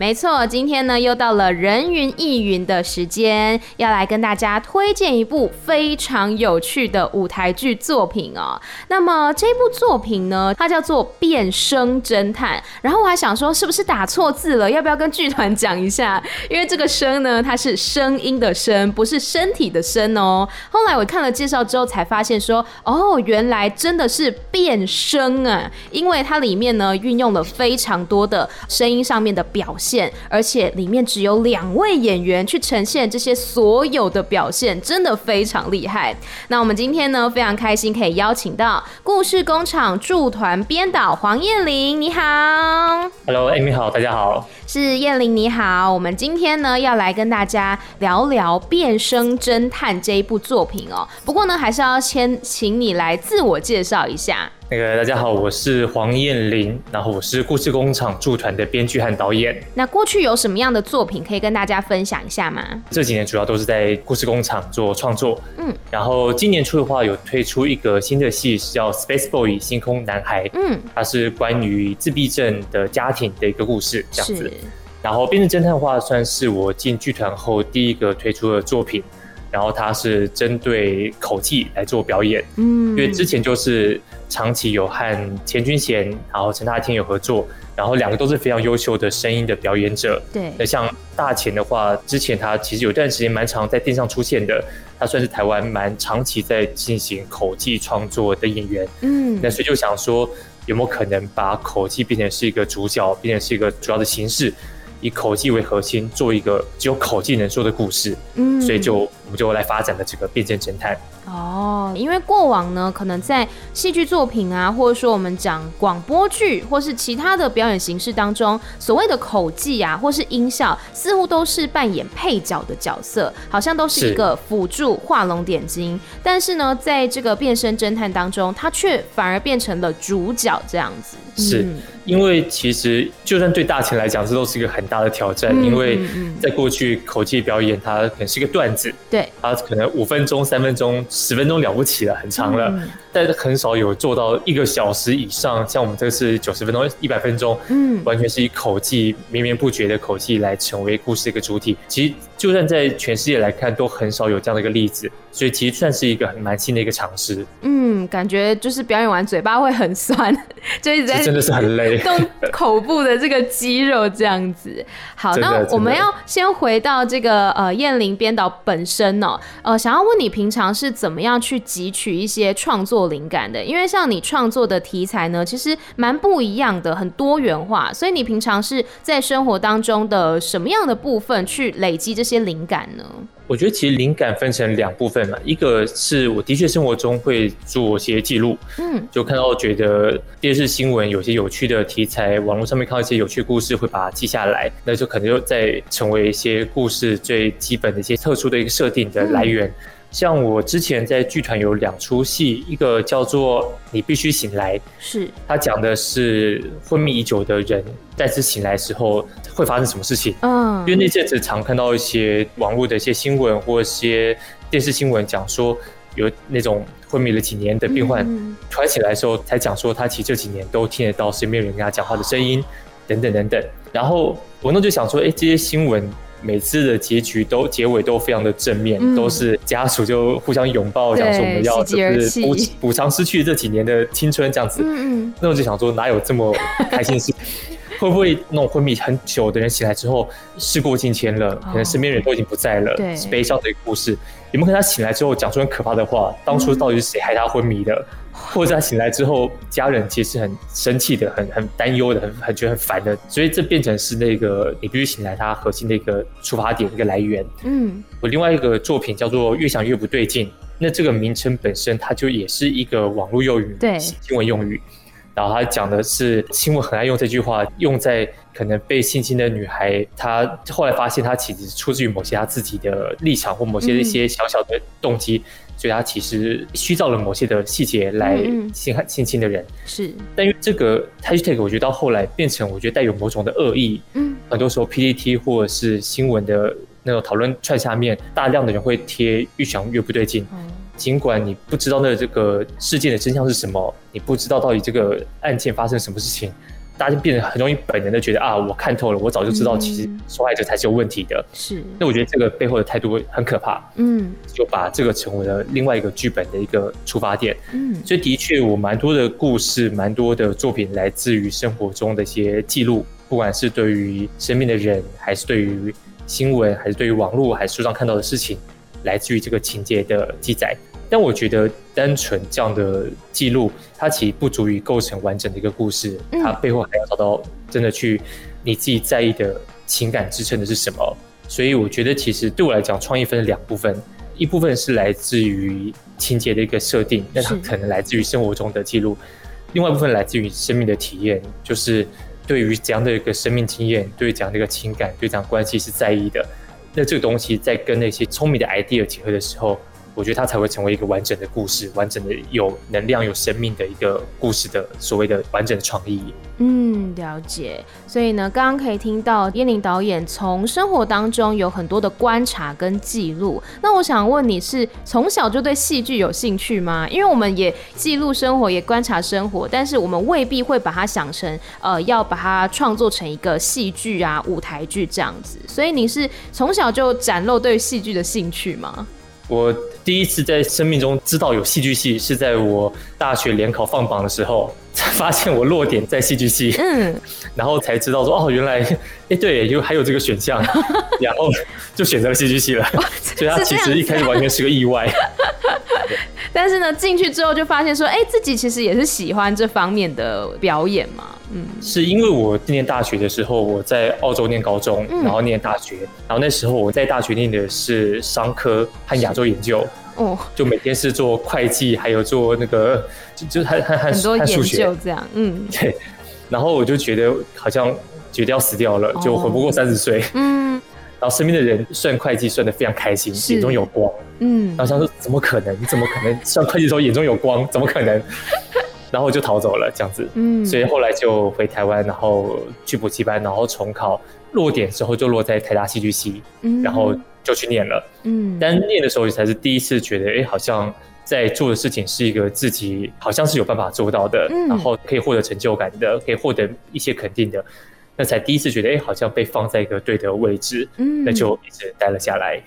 没错，今天呢又到了人云亦云的时间，要来跟大家推荐一部非常有趣的舞台剧作品哦。那么这部作品呢，它叫做《变声侦探》。然后我还想说，是不是打错字了？要不要跟剧团讲一下？因为这个声呢，它是声音的声，不是身体的身哦。后来我看了介绍之后，才发现说，哦，原来真的是变声啊！因为它里面呢运用了非常多的声音上面的表现。而且里面只有两位演员去呈现这些所有的表现，真的非常厉害。那我们今天呢，非常开心可以邀请到故事工厂驻团编导黄燕玲，你好。Hello，Amy 好，大家好。是燕玲你好，我们今天呢要来跟大家聊聊《变声侦探》这一部作品哦。不过呢，还是要先请你来自我介绍一下。那个大家好，我是黄彦霖，然后我是故事工厂驻团的编剧和导演。那过去有什么样的作品可以跟大家分享一下吗？这几年主要都是在故事工厂做创作，嗯，然后今年初的话有推出一个新的戏，是叫《Space Boy》星空男孩，嗯，它是关于自闭症的家庭的一个故事，这样子。然后《变声侦探》的话，算是我进剧团后第一个推出的作品。然后它是针对口技来做表演，嗯，因为之前就是长期有和钱君贤，然后陈大天有合作，然后两个都是非常优秀的声音的表演者。对，那像大钱的话，之前他其实有段时间蛮常在电视上出现的，他算是台湾蛮长期在进行口技创作的演员。嗯，那所以就想说，有没有可能把口技变成是一个主角，变成是一个主要的形式？以口技为核心，做一个只有口技能说的故事，嗯，所以就我们就来发展了这个变声侦探。哦，因为过往呢，可能在戏剧作品啊，或者说我们讲广播剧，或是其他的表演形式当中，所谓的口技啊，或是音效，似乎都是扮演配角的角色，好像都是一个辅助画龙点睛。但是呢，在这个变身侦探当中，它却反而变成了主角这样子。是。嗯因为其实就算对大钱来讲，这都是一个很大的挑战。嗯、因为在过去口技表演，它可能是一个段子，对，它可能五分钟、三分钟、十分钟了不起了，很长了。嗯、但是很少有做到一个小时以上，像我们这个是九十分钟、一百分钟，嗯，完全是以口技绵绵不绝的口技来成为故事的一个主体。其实就算在全世界来看，都很少有这样的一个例子。所以其实算是一个很蛮新的一个尝试。嗯，感觉就是表演完嘴巴会很酸，就一直在真的是很累，动口部的这个肌肉这样子。好，那我们要先回到这个呃燕玲编导本身哦，呃，想要问你平常是怎么样去汲取一些创作灵感的？因为像你创作的题材呢，其实蛮不一样的，很多元化。所以你平常是在生活当中的什么样的部分去累积这些灵感呢？我觉得其实灵感分成两部分嘛，一个是我的确生活中会做些记录，嗯，就看到觉得电视新闻有些有趣的题材，网络上面看到一些有趣故事，会把它记下来，那就可能就再成为一些故事最基本的一些特殊的一个设定的来源。嗯像我之前在剧团有两出戏，一个叫做《你必须醒来》，是它讲的是昏迷已久的人再次醒来时候会发生什么事情。嗯，因为那阵子常看到一些网络的一些新闻或一些电视新闻，讲说有那种昏迷了几年的病患，突然醒来的时候才讲说他其实这几年都听得到身边人跟他讲话的声音，等等等等。然后我那就想说，哎，这些新闻。每次的结局都结尾都非常的正面，嗯、都是家属就互相拥抱，讲说我们要就是补补偿失去这几年的青春这样子。嗯嗯，那我就想说，哪有这么开心的事？会不会那种昏迷很久的人醒来之后，事过境迁了，可能身边人都已经不在了，对，是悲伤的一个故事。有没有可能他醒来之后讲出很可怕的话？当初到底是谁害他昏迷的？嗯或者他醒来之后，家人其实是很生气的，很很担忧的，很很觉得很烦的，所以这变成是那个你必须醒来，他核心的一个出发点，一个来源。嗯，我另外一个作品叫做《越想越不对劲》，那这个名称本身它就也是一个网络用语，对，新闻用语。然后他讲的是新闻很爱用这句话，用在可能被性侵的女孩，她后来发现她其实出自于某些她自己的立场或某些一些小小的动机，嗯、所以他其实虚造了某些的细节来性害性侵的人。是，但因为这个 hashtag 我觉得到后来变成我觉得带有某种的恶意。嗯，很多时候 P D T 或者是新闻的那种讨论串下面，大量的人会贴越想越不对劲。嗯尽管你不知道那这个事件的真相是什么，你不知道到底这个案件发生什么事情，大家就变得很容易本能的觉得啊，我看透了，我早就知道，其实受害者才是有问题的。是，那我觉得这个背后的态度很可怕。嗯，就把这个成为了另外一个剧本的一个出发点。嗯，所以的确，我蛮多的故事，蛮多的作品来自于生活中的一些记录，不管是对于生命的人，还是对于新闻，还是对于网络，还是书上看到的事情，来自于这个情节的记载。但我觉得，单纯这样的记录，它其实不足以构成完整的一个故事。它背后还要找到真的去你自己在意的情感支撑的是什么。所以我觉得，其实对我来讲，创意分两部分，一部分是来自于情节的一个设定，那它可能来自于生活中的记录；另外一部分来自于生命的体验，就是对于怎样的一个生命经验，对于怎样的一个情感，对这样关系是在意的。那这个东西在跟那些聪明的 idea 结合的时候。我觉得它才会成为一个完整的故事，完整的有能量、有生命的一个故事的所谓的完整的创意。嗯，了解。所以呢，刚刚可以听到燕玲导演从生活当中有很多的观察跟记录。那我想问你是从小就对戏剧有兴趣吗？因为我们也记录生活，也观察生活，但是我们未必会把它想成呃，要把它创作成一个戏剧啊、舞台剧这样子。所以你是从小就展露对戏剧的兴趣吗？我第一次在生命中知道有戏剧系，是在我大学联考放榜的时候，才发现我落点在戏剧系，嗯，然后才知道说哦，原来哎、欸、对，有还有这个选项，然后就选择了戏剧系了，所以他其实一开始完全是个意外。但是呢，进去之后就发现说，哎、欸，自己其实也是喜欢这方面的表演嘛。嗯，是因为我念大学的时候，我在澳洲念高中，嗯、然后念大学，然后那时候我在大学念的是商科和亚洲研究，哦，就每天是做会计，还有做那个就就还还还很多研究这样，嗯，对，然后我就觉得好像觉得要死掉了，哦、就活不过三十岁，嗯。然后身边的人算会计算的非常开心，眼中有光。嗯，然后想说怎么可能？你怎么可能上会计的时候眼中有光？怎么可能？然后我就逃走了，这样子。嗯，所以后来就回台湾，然后去补习班，然后重考，落点之后就落在台大戏剧系，嗯，然后就去念了。嗯，但念的时候才是第一次觉得，哎，好像在做的事情是一个自己好像是有办法做到的，嗯，然后可以获得成就感的，可以获得一些肯定的。那才第一次觉得，哎、欸，好像被放在一个对的位置，嗯，那就一直待了下来。嗯，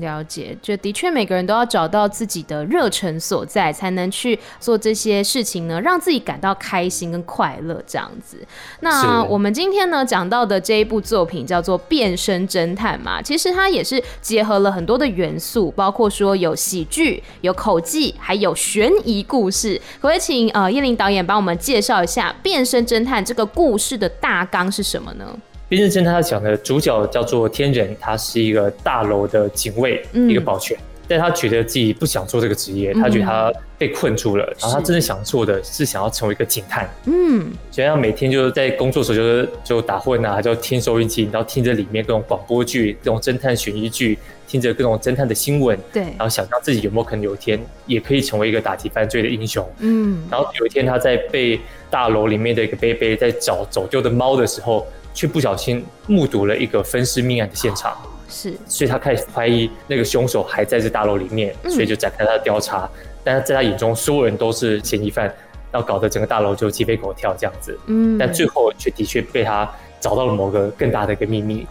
了解，就的确每个人都要找到自己的热忱所在，才能去做这些事情呢，让自己感到开心跟快乐这样子。那我们今天呢讲到的这一部作品叫做《变身侦探》嘛，其实它也是结合了很多的元素，包括说有喜剧、有口技，还有悬疑故事。可不可以请呃燕玲导演帮我们介绍一下《变身侦探》这个故事的大纲是什么呢？变声侦探他讲的主角叫做天人，他是一个大楼的警卫，嗯、一个保全，但他觉得自己不想做这个职业，嗯、他觉得他被困住了，然后他真正想做的是想要成为一个警探，嗯，所以他每天就是在工作的时候就是就打混啊，就听收音机，然后听着里面各种广播剧、各种侦探悬疑剧，听着各种侦探的新闻，对，然后想象自己有没有可能有一天也可以成为一个打击犯罪的英雄，嗯，然后有一天他在被大楼里面的一个贝贝在找走丢的猫的时候。却不小心目睹了一个分尸命案的现场，是，所以他开始怀疑那个凶手还在这大楼里面，所以就展开他的调查。但是在他眼中，所有人都是嫌疑犯，然后搞得整个大楼就鸡飞狗跳这样子。嗯，但最后却的确被他找到了某个更大的一个秘密，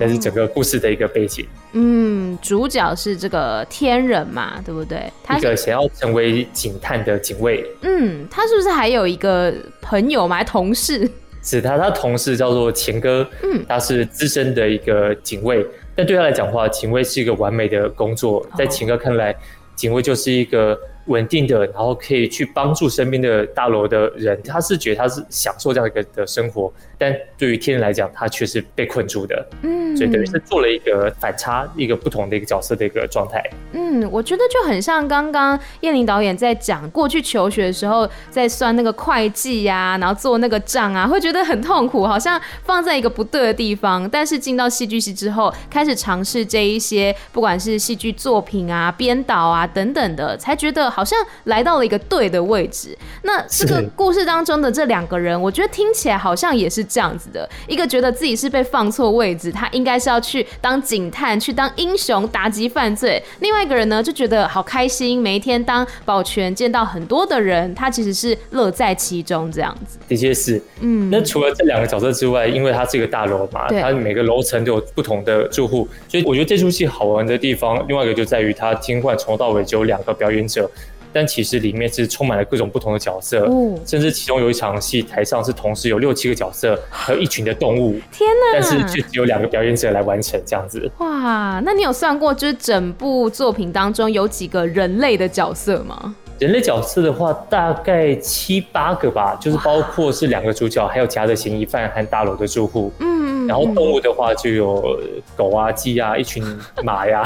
那是整个故事的一个背景。嗯，主角是这个天人嘛，对不对？他一个想要成为警探的警卫。嗯，他是不是还有一个朋友嘛，同事？是他，他同事叫做钱哥，嗯，他是资深的一个警卫，但对他来讲的话，警卫是一个完美的工作，在钱哥看来，警卫就是一个稳定的，然后可以去帮助身边的大楼的人，他是觉得他是享受这样一个的生活，但对于天人来讲，他却是被困住的。嗯，所以等于是做了一个反差，一个不同的一个角色的一个状态。嗯，我觉得就很像刚刚燕玲导演在讲过去求学的时候，在算那个会计呀、啊，然后做那个账啊，会觉得很痛苦，好像放在一个不对的地方。但是进到戏剧系之后，开始尝试这一些，不管是戏剧作品啊、编导啊等等的，才觉得。好像来到了一个对的位置。那这个故事当中的这两个人，我觉得听起来好像也是这样子的。一个觉得自己是被放错位置，他应该是要去当警探，去当英雄，打击犯罪。另外一个人呢，就觉得好开心，每一天当保全，见到很多的人，他其实是乐在其中这样子。的确是，嗯。那除了这两个角色之外，因为它是一个大楼嘛，它每个楼层都有不同的住户，所以我觉得这出戏好玩的地方，另外一个就在于它尽管从头到尾只有两个表演者。但其实里面是充满了各种不同的角色，哦、甚至其中有一场戏，台上是同时有六七个角色和一群的动物。天哪！但是却只有两个表演者来完成这样子。哇，那你有算过，就是整部作品当中有几个人类的角色吗？人类角色的话，大概七八个吧，就是包括是两个主角，还有其他的嫌疑犯和大楼的住户。嗯。然后动物的话就有狗啊、鸡啊、一群马呀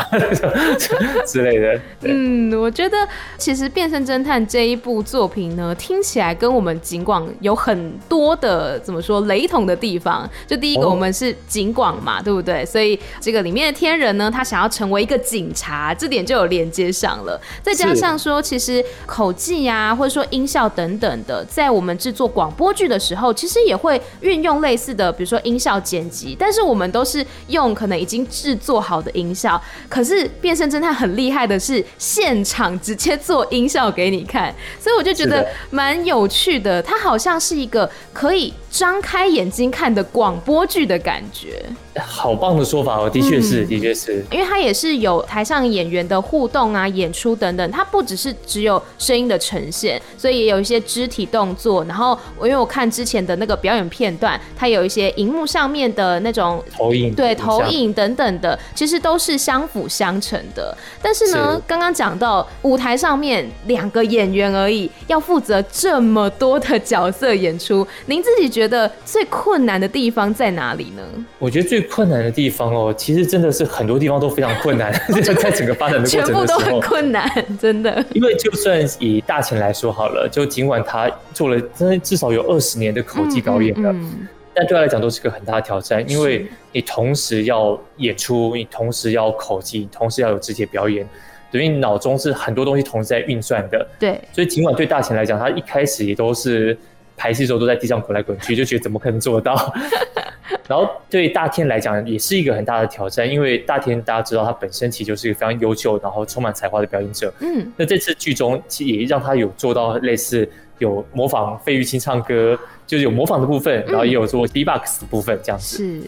之类的。嗯，我觉得其实《变身侦探》这一部作品呢，听起来跟我们警广有很多的怎么说雷同的地方。就第一个，我们是警广嘛，哦、对不对？所以这个里面的天人呢，他想要成为一个警察，这点就有连接上了。再加上说，其实口技啊，或者说音效等等的，在我们制作广播剧的时候，其实也会运用类似的，比如说音效剪。但是我们都是用可能已经制作好的音效，可是变身侦探很厉害的是现场直接做音效给你看，所以我就觉得蛮有趣的。它好像是一个可以张开眼睛看的广播剧的感觉。好棒的说法哦，的确是，的确是，因为它也是有台上演员的互动啊、演出等等，它不只是只有声音的呈现，所以也有一些肢体动作。然后我因为我看之前的那个表演片段，它有一些荧幕上面的那种投影，对，投影等等的，其实都是相辅相成的。但是呢，刚刚讲到舞台上面两个演员而已，要负责这么多的角色演出，您自己觉得最困难的地方在哪里呢？我觉得最困难的地方哦，其实真的是很多地方都非常困难，就在整个发展的过程的时候，全部都很困难，真的。因为就算以大前来说好了，就尽管他做了真的至少有二十年的口技表演了，嗯嗯嗯、但对他来讲都是个很大的挑战，因为你同时要演出，你同时要口技，同时要有肢体表演，等于你脑中是很多东西同时在运算的。对，所以尽管对大前来讲，他一开始也都是排戏的时候都在地上滚来滚去，就觉得怎么可能做得到。然后对大天来讲也是一个很大的挑战，因为大天大家知道他本身其实就是一个非常优秀，然后充满才华的表演者。嗯，那这次剧中其实也让他有做到类似有模仿费玉清唱歌，就是有模仿的部分，然后也有做 B-box 的部分这样子。是，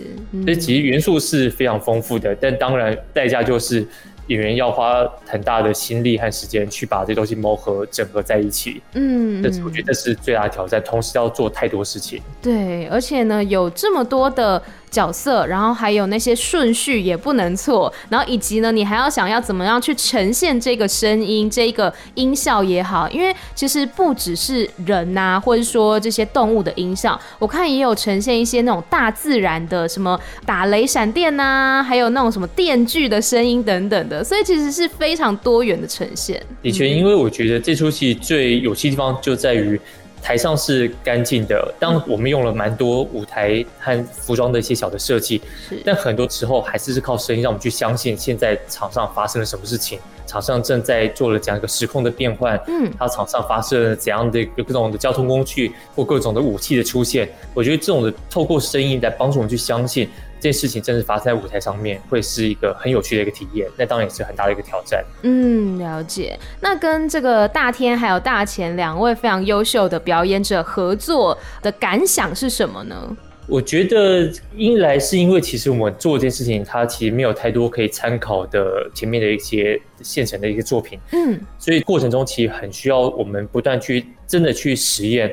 所以其实元素是非常丰富的，但当然代价就是。演员要花很大的心力和时间去把这东西磨合、整合在一起。嗯，这是我觉得这是最大的挑战，同时要做太多事情。对，而且呢，有这么多的。角色，然后还有那些顺序也不能错，然后以及呢，你还要想要怎么样去呈现这个声音、这个音效也好，因为其实不只是人呐、或者说这些动物的音效，我看也有呈现一些那种大自然的什么打雷、闪电呐、还有那种什么电锯的声音等等的，所以其实是非常多元的呈现。的确，因为我觉得这出戏最有趣的地方就在于。台上是干净的，当我们用了蛮多舞台和服装的一些小的设计，是，但很多时候还是是靠声音让我们去相信现在场上发生了什么事情，场上正在做了怎样一个时空的变换，嗯，它场上发生了怎样的各种的交通工具或各种的武器的出现，我觉得这种的透过声音来帮助我们去相信。这件事情真的发生在舞台上面，会是一个很有趣的一个体验，那当然也是很大的一个挑战。嗯，了解。那跟这个大天还有大前两位非常优秀的表演者合作的感想是什么呢？我觉得一来是因为其实我们做这件事情，它其实没有太多可以参考的前面的一些现成的一个作品，嗯，所以过程中其实很需要我们不断去真的去实验。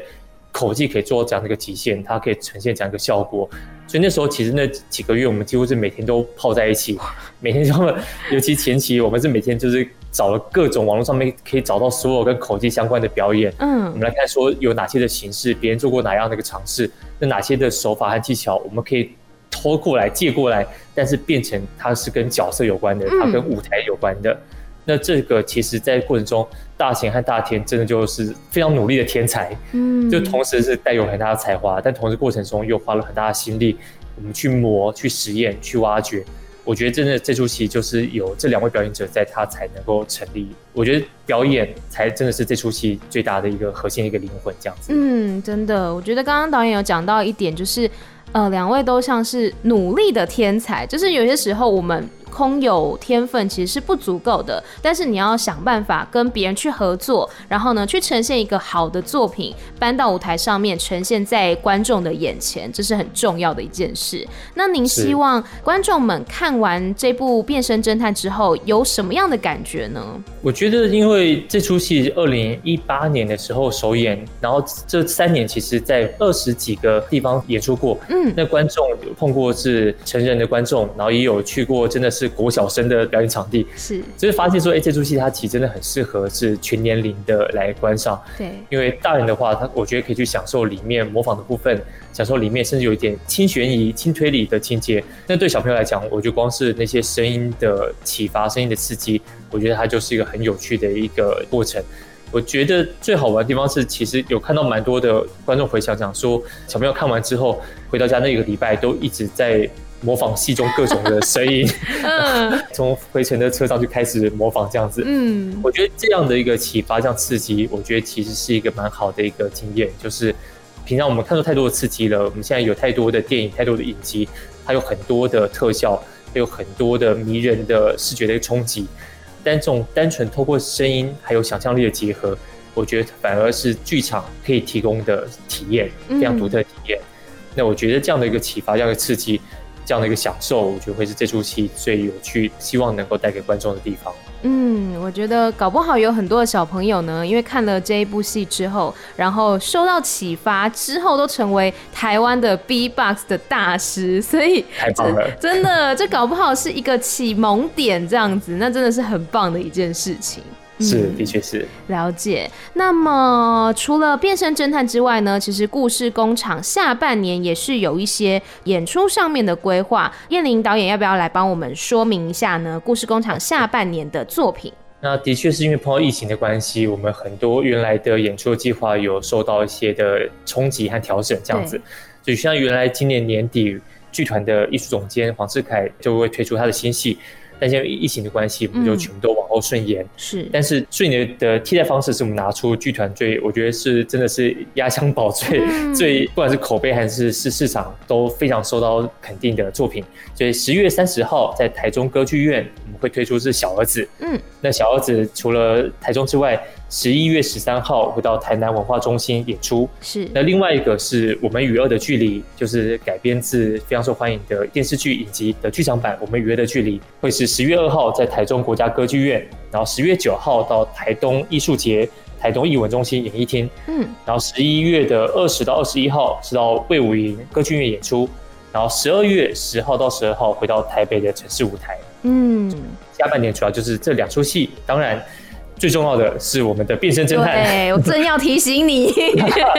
口技可以做到这样的一个极限，它可以呈现这样一个效果。所以那时候其实那几个月，我们几乎是每天都泡在一起，每天就，尤其前期我们是每天就是找了各种网络上面可以找到所有跟口技相关的表演，嗯，我们来看说有哪些的形式，别人做过哪样的一个尝试，那哪些的手法和技巧我们可以偷过来借过来，但是变成它是跟角色有关的，它跟舞台有关的。嗯、那这个其实在过程中，大贤和大天真的就是非常努力的天才，嗯，就同时是带有很大的才华，但同时过程中又花了很大的心力，我们去磨、去实验、去挖掘。我觉得真的这出戏就是有这两位表演者在，他才能够成立。我觉得表演才真的是这出戏最大的一个核心、一个灵魂，这样子。嗯，真的，我觉得刚刚导演有讲到一点，就是呃，两位都像是努力的天才，就是有些时候我们。空有天分其实是不足够的，但是你要想办法跟别人去合作，然后呢，去呈现一个好的作品，搬到舞台上面，呈现在观众的眼前，这是很重要的一件事。那您希望观众们看完这部《变身侦探》之后有什么样的感觉呢？我觉得，因为这出戏二零一八年的时候首演，然后这三年其实在二十几个地方演出过，嗯，那观众有碰过是成人的观众，然后也有去过，真的是。是国小生的表演场地，是，就是发现说，哎、欸，这出戏它其实真的很适合是全年龄的来观赏。对，因为大人的话，他我觉得可以去享受里面模仿的部分，享受里面甚至有一点轻悬疑、轻推理的情节。那对小朋友来讲，我觉得光是那些声音的启发、声音的刺激，我觉得它就是一个很有趣的一个过程。我觉得最好玩的地方是，其实有看到蛮多的观众回想讲说，小朋友看完之后回到家那个礼拜都一直在。模仿戏中各种的声音，从回程的车上就开始模仿这样子。嗯，我觉得这样的一个启发，这样刺激，我觉得其实是一个蛮好的一个经验。就是平常我们看到太多的刺激了，我们现在有太多的电影、太多的影集，它有很多的特效，还有很多的迷人的视觉的冲击。但这种单纯透过声音还有想象力的结合，我觉得反而是剧场可以提供的体验，非常独特的体验。那我觉得这样的一个启发，这样的刺激。这样的一个享受，我觉得会是这出戏最有趣，希望能够带给观众的地方。嗯，我觉得搞不好有很多的小朋友呢，因为看了这一部戏之后，然后受到启发之后，都成为台湾的 B-box 的大师，所以太棒了，真的，这搞不好是一个启蒙点，这样子，那真的是很棒的一件事情。是，的确是了解。那么除了变身侦探之外呢，其实故事工厂下半年也是有一些演出上面的规划。燕玲导演要不要来帮我们说明一下呢？故事工厂下半年的作品？那的确是因为碰到疫情的关系，我们很多原来的演出计划有受到一些的冲击和调整，这样子。所以像原来今年年底，剧团的艺术总监黄世凯就会推出他的新戏。但因为疫情的关系，我们就全部都往后顺延。是，但是顺延的替代方式是我们拿出剧团最，我觉得是真的是压箱宝最 最，不管是口碑还是是市场都非常受到肯定的作品。所以十月三十号在台中歌剧院，我们会推出是小儿子。嗯，那小儿子除了台中之外，十一月十三号会到台南文化中心演出，是。那另外一个是我们与恶的距离，就是改编自非常受欢迎的电视剧影集的剧场版《我们与恶的距离》，会是十月二号在台中国家歌剧院，然后十月九号到台东艺术节、台东艺文中心演艺厅，嗯，然后十一月的二十到二十一号是到魏武营歌剧院演出，然后十二月十号到十二号回到台北的城市舞台，嗯，下半年主要就是这两出戏，当然。最重要的是我们的变身侦探。对，我正要提醒你，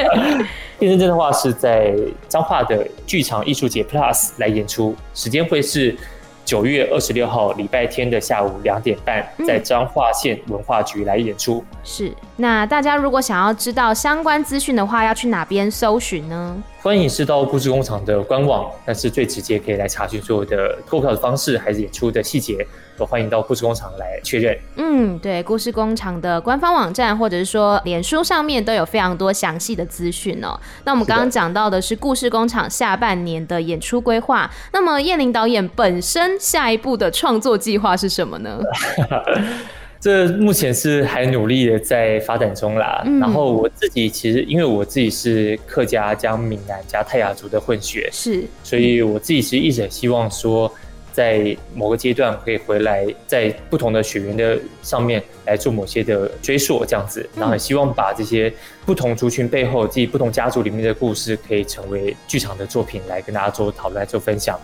变身侦探的话是在彰化的剧场艺术节 Plus 来演出，时间会是九月二十六号礼拜天的下午两点半，在彰化县文化局来演出。是，那大家如果想要知道相关资讯的话，要去哪边搜寻呢？欢迎是到故事工厂的官网，但是最直接可以来查询所有的购票的方式，还是演出的细节。都欢迎到故事工厂来确认。嗯，对，故事工厂的官方网站或者是说脸书上面都有非常多详细的资讯哦。那我们刚刚讲到的是故事工厂下半年的演出规划。那么彦霖导演本身下一步的创作计划是什么呢？这目前是还努力的在发展中啦。嗯、然后我自己其实因为我自己是客家加闽南加泰雅族的混血，是，所以我自己其实一直很希望说。在某个阶段可以回来，在不同的血缘的上面来做某些的追溯，这样子，然后很希望把这些不同族群背后、自己不同家族里面的故事，可以成为剧场的作品来跟大家做讨论、来做分享。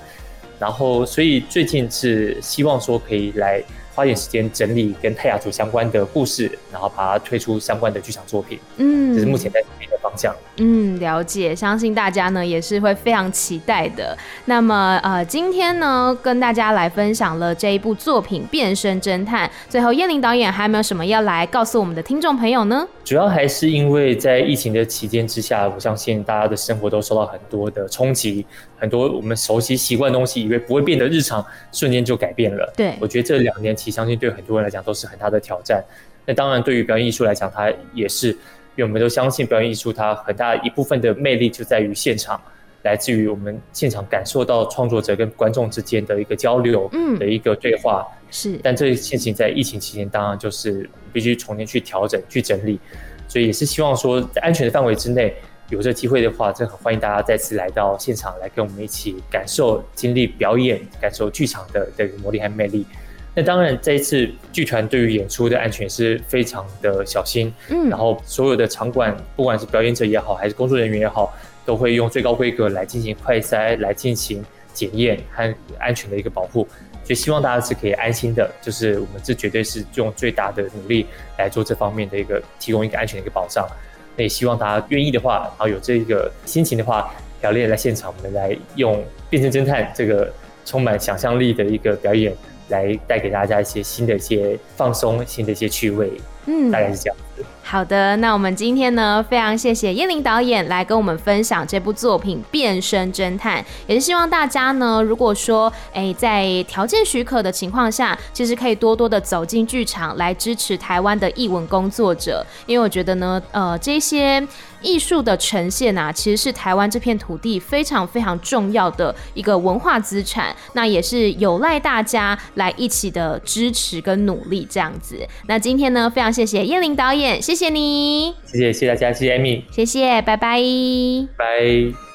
然后，所以最近是希望说可以来花点时间整理跟泰雅族相关的故事，然后把它推出相关的剧场作品。嗯，这是目前在的方向。嗯，了解，相信大家呢也是会非常期待的。那么呃，今天呢跟大家来分享了这一部作品《变身侦探》。最后，燕玲导演还有没有什么要来告诉我们的听众朋友呢？主要还是因为在疫情的期间之下，我相信大家的生活都受到很多的冲击，很多我们熟悉习惯的东西，以为不会变得日常，瞬间就改变了。对，我觉得这两年其实相信对很多人来讲都是很大的挑战。那当然，对于表演艺术来讲，它也是，因为我们都相信表演艺术它很大一部分的魅力就在于现场，来自于我们现场感受到创作者跟观众之间的一个交流，嗯，的一个对话。是，但这个事情在疫情期间，当然就是必须重新去调整、去整理，所以也是希望说，在安全的范围之内，有这机会的话，真的很欢迎大家再次来到现场，来跟我们一起感受、经历表演、感受剧场的的魔力和魅力。那当然，这一次剧团对于演出的安全是非常的小心，嗯，然后所有的场馆，不管是表演者也好，还是工作人员也好，都会用最高规格来进行快筛、来进行检验和安全的一个保护。所以希望大家是可以安心的，就是我们这绝对是用最大的努力来做这方面的一个提供一个安全的一个保障。那也希望大家愿意的话，然后有这个心情的话，表演来现场，我们来用变身侦探这个充满想象力的一个表演，来带给大家一些新的一些放松，新的一些趣味。嗯，大概是这样子。好的，那我们今天呢，非常谢谢燕玲导演来跟我们分享这部作品《变身侦探》，也是希望大家呢，如果说哎，在条件许可的情况下，其实可以多多的走进剧场来支持台湾的艺文工作者，因为我觉得呢，呃，这些艺术的呈现啊，其实是台湾这片土地非常非常重要的一个文化资产，那也是有赖大家来一起的支持跟努力这样子。那今天呢，非常谢谢燕玲导演，谢。谢谢你，谢谢谢谢大家，谢谢 Amy，谢谢，拜拜，拜。